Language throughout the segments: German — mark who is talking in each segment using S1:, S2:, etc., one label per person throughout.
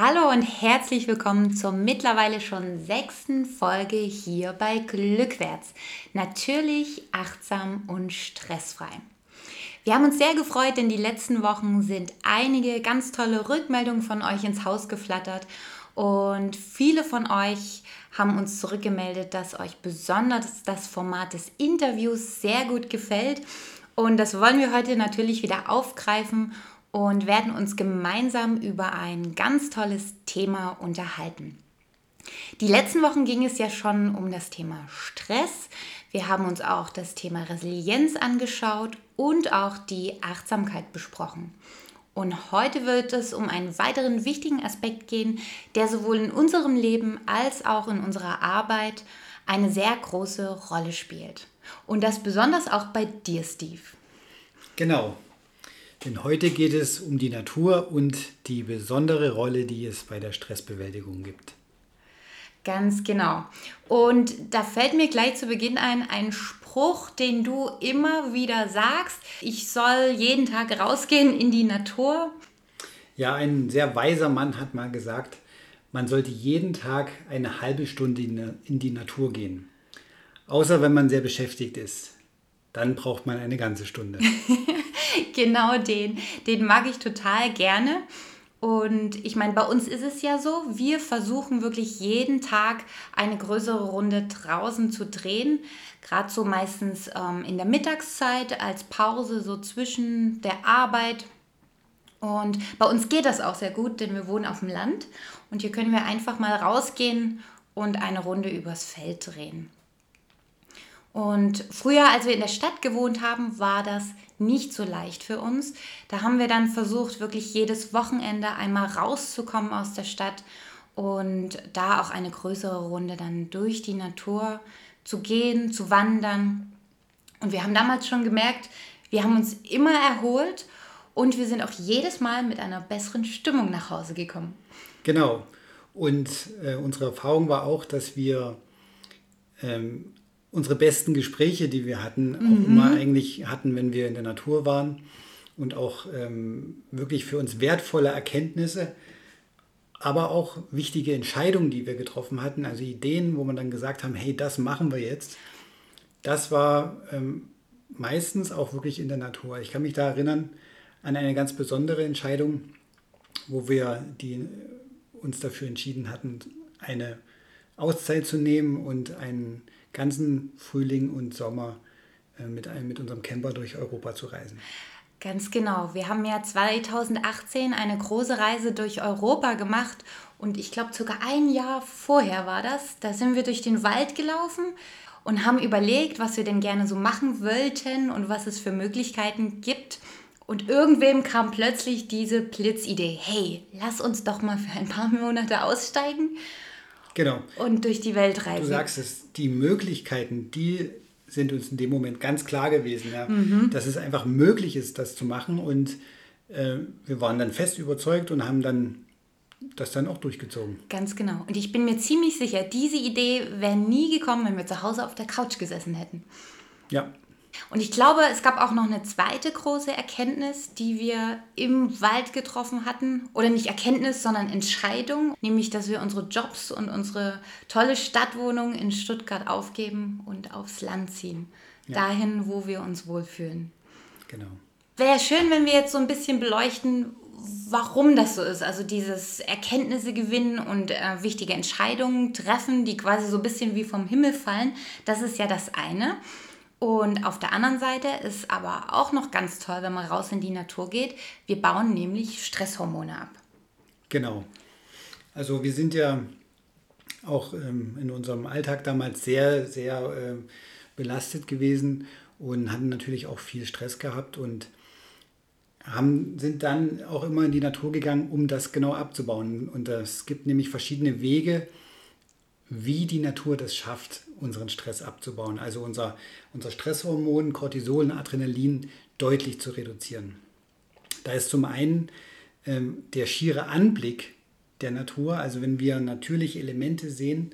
S1: Hallo und herzlich willkommen zur mittlerweile schon sechsten Folge hier bei Glückwärts. Natürlich, achtsam und stressfrei. Wir haben uns sehr gefreut, denn die letzten Wochen sind einige ganz tolle Rückmeldungen von euch ins Haus geflattert und viele von euch haben uns zurückgemeldet, dass euch besonders das Format des Interviews sehr gut gefällt. Und das wollen wir heute natürlich wieder aufgreifen und werden uns gemeinsam über ein ganz tolles Thema unterhalten. Die letzten Wochen ging es ja schon um das Thema Stress. Wir haben uns auch das Thema Resilienz angeschaut und auch die Achtsamkeit besprochen. Und heute wird es um einen weiteren wichtigen Aspekt gehen, der sowohl in unserem Leben als auch in unserer Arbeit eine sehr große Rolle spielt. Und das besonders auch bei dir, Steve.
S2: Genau. Denn heute geht es um die Natur und die besondere Rolle, die es bei der Stressbewältigung gibt.
S1: Ganz genau. Und da fällt mir gleich zu Beginn ein, ein Spruch, den du immer wieder sagst. Ich soll jeden Tag rausgehen in die Natur.
S2: Ja, ein sehr weiser Mann hat mal gesagt, man sollte jeden Tag eine halbe Stunde in die Natur gehen. Außer wenn man sehr beschäftigt ist. Dann braucht man eine ganze Stunde.
S1: genau den. Den mag ich total gerne. Und ich meine, bei uns ist es ja so, wir versuchen wirklich jeden Tag eine größere Runde draußen zu drehen. Gerade so meistens ähm, in der Mittagszeit als Pause, so zwischen der Arbeit. Und bei uns geht das auch sehr gut, denn wir wohnen auf dem Land. Und hier können wir einfach mal rausgehen und eine Runde übers Feld drehen. Und früher, als wir in der Stadt gewohnt haben, war das nicht so leicht für uns. Da haben wir dann versucht, wirklich jedes Wochenende einmal rauszukommen aus der Stadt und da auch eine größere Runde dann durch die Natur zu gehen, zu wandern. Und wir haben damals schon gemerkt, wir haben uns immer erholt und wir sind auch jedes Mal mit einer besseren Stimmung nach Hause gekommen.
S2: Genau. Und äh, unsere Erfahrung war auch, dass wir ähm, unsere besten Gespräche, die wir hatten, auch mhm. immer eigentlich hatten, wenn wir in der Natur waren und auch ähm, wirklich für uns wertvolle Erkenntnisse, aber auch wichtige Entscheidungen, die wir getroffen hatten, also Ideen, wo man dann gesagt haben, hey, das machen wir jetzt. Das war ähm, meistens auch wirklich in der Natur. Ich kann mich da erinnern an eine ganz besondere Entscheidung, wo wir die, uns dafür entschieden hatten, eine Auszeit zu nehmen und einen ganzen Frühling und Sommer äh, mit, einem, mit unserem Camper durch Europa zu reisen.
S1: Ganz genau. Wir haben ja 2018 eine große Reise durch Europa gemacht und ich glaube sogar ein Jahr vorher war das. Da sind wir durch den Wald gelaufen und haben überlegt, was wir denn gerne so machen wollten und was es für Möglichkeiten gibt. Und irgendwem kam plötzlich diese Blitzidee, hey, lass uns doch mal für ein paar Monate aussteigen
S2: Genau.
S1: Und durch die Welt reisen.
S2: Du sagst es, die Möglichkeiten, die sind uns in dem Moment ganz klar gewesen, ja, mhm. dass es einfach möglich ist, das zu machen. Und äh, wir waren dann fest überzeugt und haben dann das dann auch durchgezogen.
S1: Ganz genau. Und ich bin mir ziemlich sicher, diese Idee wäre nie gekommen, wenn wir zu Hause auf der Couch gesessen hätten.
S2: Ja,
S1: und ich glaube, es gab auch noch eine zweite große Erkenntnis, die wir im Wald getroffen hatten. Oder nicht Erkenntnis, sondern Entscheidung. Nämlich, dass wir unsere Jobs und unsere tolle Stadtwohnung in Stuttgart aufgeben und aufs Land ziehen. Ja. Dahin, wo wir uns wohlfühlen.
S2: Genau.
S1: Wäre schön, wenn wir jetzt so ein bisschen beleuchten, warum das so ist. Also dieses Erkenntnisse gewinnen und äh, wichtige Entscheidungen treffen, die quasi so ein bisschen wie vom Himmel fallen. Das ist ja das eine. Und auf der anderen Seite ist aber auch noch ganz toll, wenn man raus in die Natur geht. Wir bauen nämlich Stresshormone ab.
S2: Genau. Also wir sind ja auch ähm, in unserem Alltag damals sehr, sehr äh, belastet gewesen und hatten natürlich auch viel Stress gehabt und haben, sind dann auch immer in die Natur gegangen, um das genau abzubauen. Und es gibt nämlich verschiedene Wege, wie die Natur das schafft, unseren Stress abzubauen. Also unser, unser Stresshormon, Cortisol und Adrenalin deutlich zu reduzieren. Da ist zum einen ähm, der schiere Anblick der Natur, also wenn wir natürliche Elemente sehen,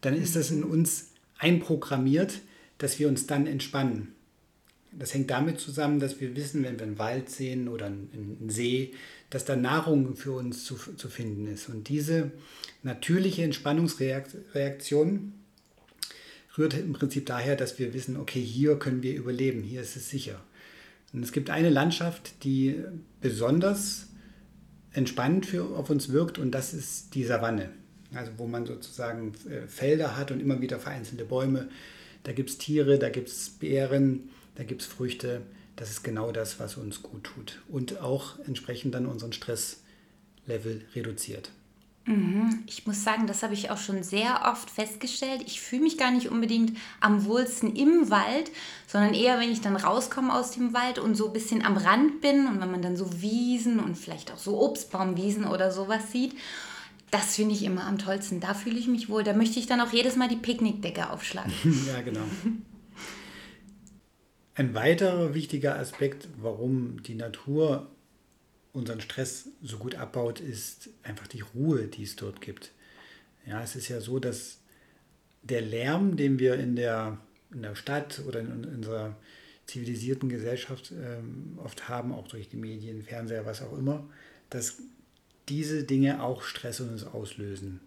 S2: dann ist das in uns einprogrammiert, dass wir uns dann entspannen. Das hängt damit zusammen, dass wir wissen, wenn wir einen Wald sehen oder einen See, dass da Nahrung für uns zu, zu finden ist. Und diese natürliche Entspannungsreaktion rührt im Prinzip daher, dass wir wissen, okay, hier können wir überleben, hier ist es sicher. Und es gibt eine Landschaft, die besonders entspannend für, auf uns wirkt und das ist die Savanne. Also wo man sozusagen äh, Felder hat und immer wieder vereinzelte Bäume. Da gibt es Tiere, da gibt es Beeren, da gibt es Früchte. Das ist genau das, was uns gut tut und auch entsprechend dann unseren Stresslevel reduziert.
S1: Mhm. Ich muss sagen, das habe ich auch schon sehr oft festgestellt. Ich fühle mich gar nicht unbedingt am wohlsten im Wald, sondern eher, wenn ich dann rauskomme aus dem Wald und so ein bisschen am Rand bin und wenn man dann so Wiesen und vielleicht auch so Obstbaumwiesen oder sowas sieht. Das finde ich immer am tollsten. Da fühle ich mich wohl. Da möchte ich dann auch jedes Mal die Picknickdecke aufschlagen.
S2: ja, genau. Ein weiterer wichtiger Aspekt, warum die Natur unseren Stress so gut abbaut, ist einfach die Ruhe, die es dort gibt. Ja, es ist ja so, dass der Lärm, den wir in der, in der Stadt oder in, unserer zivilisierten Gesellschaft ähm, oft haben, auch durch die Medien, Fernseher, was auch immer, dass diese Dinge auch Stress uns auslösen.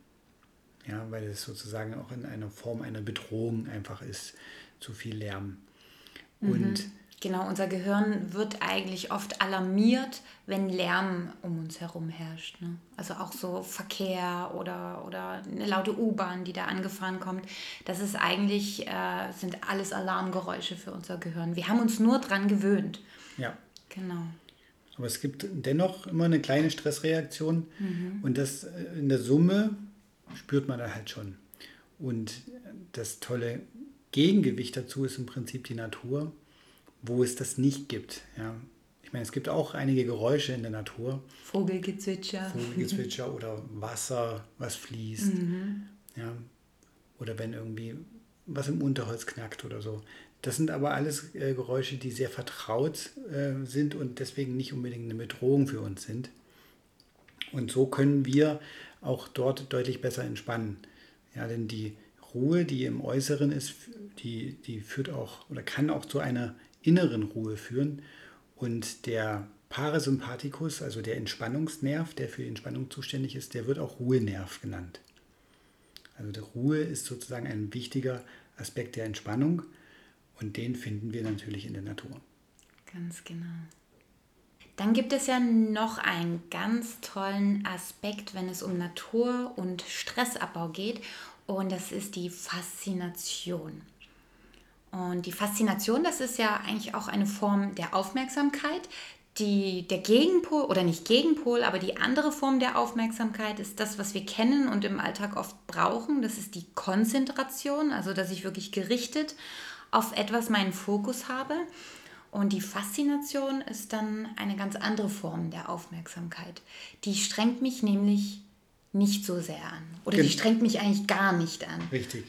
S2: Ja, weil es sozusagen auch in einer Form einer Bedrohung einfach ist, zu viel Lärm.
S1: Und mhm. Genau, unser Gehirn wird eigentlich oft alarmiert, wenn Lärm um uns herum herrscht. Ne? Also auch so Verkehr oder, oder eine laute U-Bahn, die da angefahren kommt. Das ist eigentlich, äh, sind alles Alarmgeräusche für unser Gehirn. Wir haben uns nur dran gewöhnt.
S2: Ja.
S1: Genau.
S2: Aber es gibt dennoch immer eine kleine Stressreaktion mhm. und das äh, in der Summe spürt man da halt schon. Und das tolle Gegengewicht dazu ist im Prinzip die Natur wo es das nicht gibt. Ja. Ich meine, es gibt auch einige Geräusche in der Natur.
S1: Vogelgezwitscher.
S2: Vogelgezwitscher oder Wasser, was fließt. Mhm. Ja. Oder wenn irgendwie was im Unterholz knackt oder so. Das sind aber alles äh, Geräusche, die sehr vertraut äh, sind und deswegen nicht unbedingt eine Bedrohung für uns sind. Und so können wir auch dort deutlich besser entspannen. Ja, denn die Ruhe, die im Äußeren ist, die, die führt auch oder kann auch zu einer inneren Ruhe führen. Und der Parasympathikus, also der Entspannungsnerv, der für die Entspannung zuständig ist, der wird auch Ruhenerv genannt. Also die Ruhe ist sozusagen ein wichtiger Aspekt der Entspannung und den finden wir natürlich in der Natur.
S1: Ganz genau. Dann gibt es ja noch einen ganz tollen Aspekt, wenn es um Natur und Stressabbau geht und das ist die Faszination. Und die Faszination, das ist ja eigentlich auch eine Form der Aufmerksamkeit. Die, der Gegenpol, oder nicht Gegenpol, aber die andere Form der Aufmerksamkeit ist das, was wir kennen und im Alltag oft brauchen. Das ist die Konzentration, also dass ich wirklich gerichtet auf etwas meinen Fokus habe. Und die Faszination ist dann eine ganz andere Form der Aufmerksamkeit. Die strengt mich nämlich nicht so sehr an. Oder die strengt mich eigentlich gar nicht an.
S2: Richtig.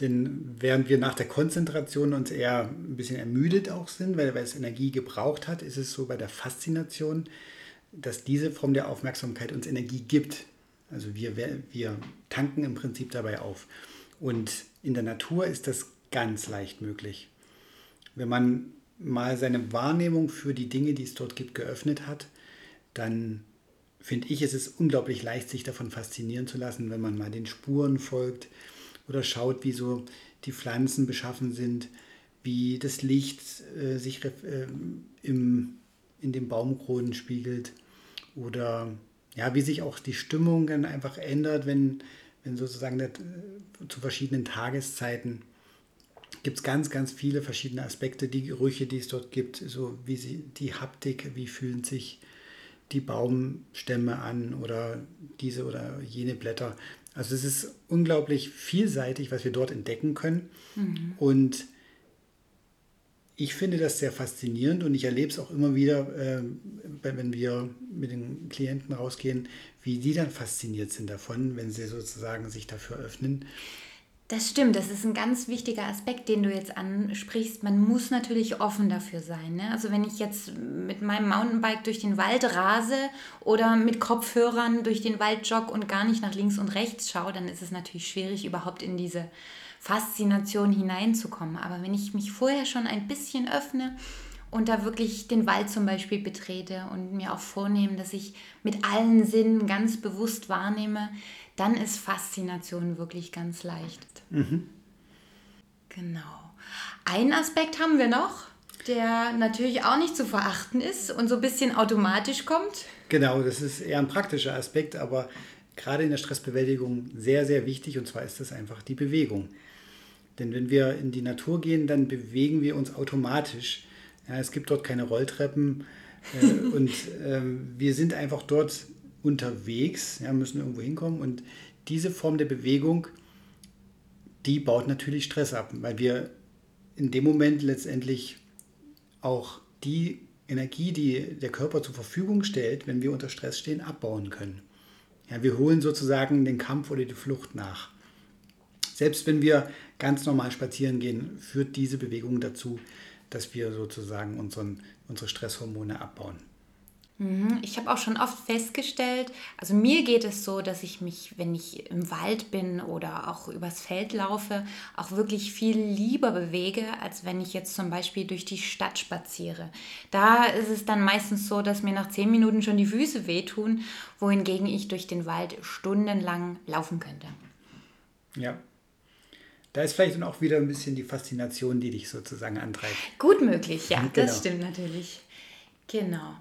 S2: Denn während wir nach der Konzentration uns eher ein bisschen ermüdet auch sind, weil, weil es Energie gebraucht hat, ist es so bei der Faszination, dass diese Form der Aufmerksamkeit uns Energie gibt. Also wir, wir tanken im Prinzip dabei auf. Und in der Natur ist das ganz leicht möglich. Wenn man mal seine Wahrnehmung für die Dinge, die es dort gibt, geöffnet hat, dann finde ich, es ist unglaublich leicht, sich davon faszinieren zu lassen, wenn man mal den Spuren folgt, oder schaut, wie so die Pflanzen beschaffen sind, wie das Licht äh, sich äh, im, in den Baumkronen spiegelt oder ja, wie sich auch die Stimmung dann einfach ändert, wenn, wenn sozusagen das, äh, zu verschiedenen Tageszeiten gibt es ganz, ganz viele verschiedene Aspekte, die Gerüche, die es dort gibt, so wie sie, die Haptik, wie fühlen sich die Baumstämme an oder diese oder jene Blätter. Also es ist unglaublich vielseitig, was wir dort entdecken können. Mhm. Und ich finde das sehr faszinierend und ich erlebe es auch immer wieder, äh, wenn wir mit den Klienten rausgehen, wie die dann fasziniert sind davon, wenn sie sozusagen sich dafür öffnen.
S1: Das stimmt, das ist ein ganz wichtiger Aspekt, den du jetzt ansprichst. Man muss natürlich offen dafür sein. Ne? Also wenn ich jetzt mit meinem Mountainbike durch den Wald rase oder mit Kopfhörern durch den Wald jogge und gar nicht nach links und rechts schaue, dann ist es natürlich schwierig, überhaupt in diese Faszination hineinzukommen. Aber wenn ich mich vorher schon ein bisschen öffne und da wirklich den Wald zum Beispiel betrete und mir auch vornehme, dass ich mit allen Sinnen ganz bewusst wahrnehme, dann ist Faszination wirklich ganz leicht. Mhm. Genau. Einen Aspekt haben wir noch, der natürlich auch nicht zu verachten ist und so ein bisschen automatisch kommt.
S2: Genau, das ist eher ein praktischer Aspekt, aber gerade in der Stressbewältigung sehr, sehr wichtig und zwar ist das einfach die Bewegung. Denn wenn wir in die Natur gehen, dann bewegen wir uns automatisch. Ja, es gibt dort keine Rolltreppen äh, und äh, wir sind einfach dort unterwegs, ja, müssen irgendwo hinkommen und diese Form der Bewegung, die baut natürlich Stress ab, weil wir in dem Moment letztendlich auch die Energie, die der Körper zur Verfügung stellt, wenn wir unter Stress stehen, abbauen können. Ja, wir holen sozusagen den Kampf oder die Flucht nach. Selbst wenn wir ganz normal spazieren gehen, führt diese Bewegung dazu, dass wir sozusagen unseren, unsere Stresshormone abbauen.
S1: Mhm, ich habe auch schon oft festgestellt, also mir geht es so, dass ich mich, wenn ich im Wald bin oder auch übers Feld laufe, auch wirklich viel lieber bewege, als wenn ich jetzt zum Beispiel durch die Stadt spaziere. Da ist es dann meistens so, dass mir nach zehn Minuten schon die Füße wehtun, wohingegen ich durch den Wald stundenlang laufen könnte.
S2: Ja, da ist vielleicht dann auch wieder ein bisschen die Faszination, die dich sozusagen antreibt.
S1: Gut möglich, ja, genau. das stimmt natürlich. Genau.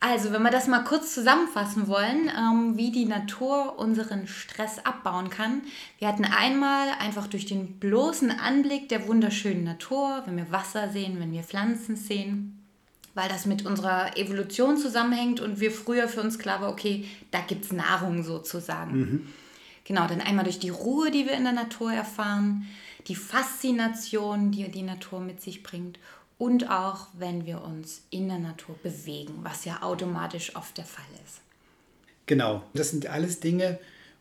S1: Also, wenn wir das mal kurz zusammenfassen wollen, ähm, wie die Natur unseren Stress abbauen kann. Wir hatten einmal einfach durch den bloßen Anblick der wunderschönen Natur, wenn wir Wasser sehen, wenn wir Pflanzen sehen, weil das mit unserer Evolution zusammenhängt und wir früher für uns klar war, okay, da gibt es Nahrung sozusagen. Mhm. Genau, dann einmal durch die Ruhe, die wir in der Natur erfahren, die Faszination, die die Natur mit sich bringt und auch, wenn wir uns in der Natur bewegen, was ja automatisch oft der Fall ist.
S2: Genau, das sind alles Dinge,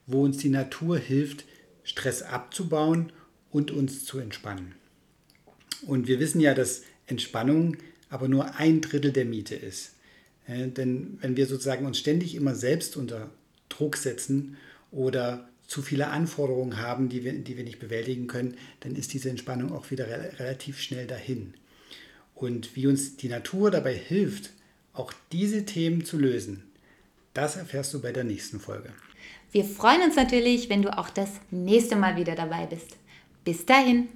S2: wo uns die Natur hilft, Stress abzubauen und uns zu entspannen. Und wir wissen ja, dass Entspannung aber nur ein Drittel der Miete ist. denn wenn wir sozusagen uns ständig immer selbst unter Druck setzen oder zu viele Anforderungen haben, die wir, die wir nicht bewältigen können, dann ist diese Entspannung auch wieder re relativ schnell dahin. Und wie uns die Natur dabei hilft, auch diese Themen zu lösen, das erfährst du bei der nächsten Folge.
S1: Wir freuen uns natürlich, wenn du auch das nächste Mal wieder dabei bist. Bis dahin.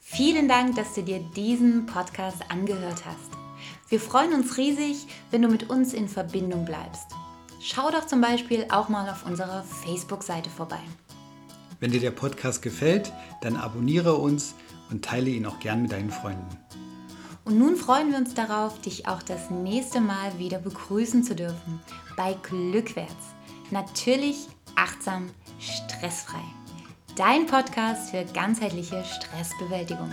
S1: Vielen Dank, dass du dir diesen Podcast angehört hast. Wir freuen uns riesig, wenn du mit uns in Verbindung bleibst. Schau doch zum Beispiel auch mal auf unserer Facebook-Seite vorbei.
S2: Wenn dir der Podcast gefällt, dann abonniere uns und teile ihn auch gern mit deinen Freunden.
S1: Und nun freuen wir uns darauf, dich auch das nächste Mal wieder begrüßen zu dürfen bei Glückwärts. Natürlich achtsam, stressfrei. Dein Podcast für ganzheitliche Stressbewältigung.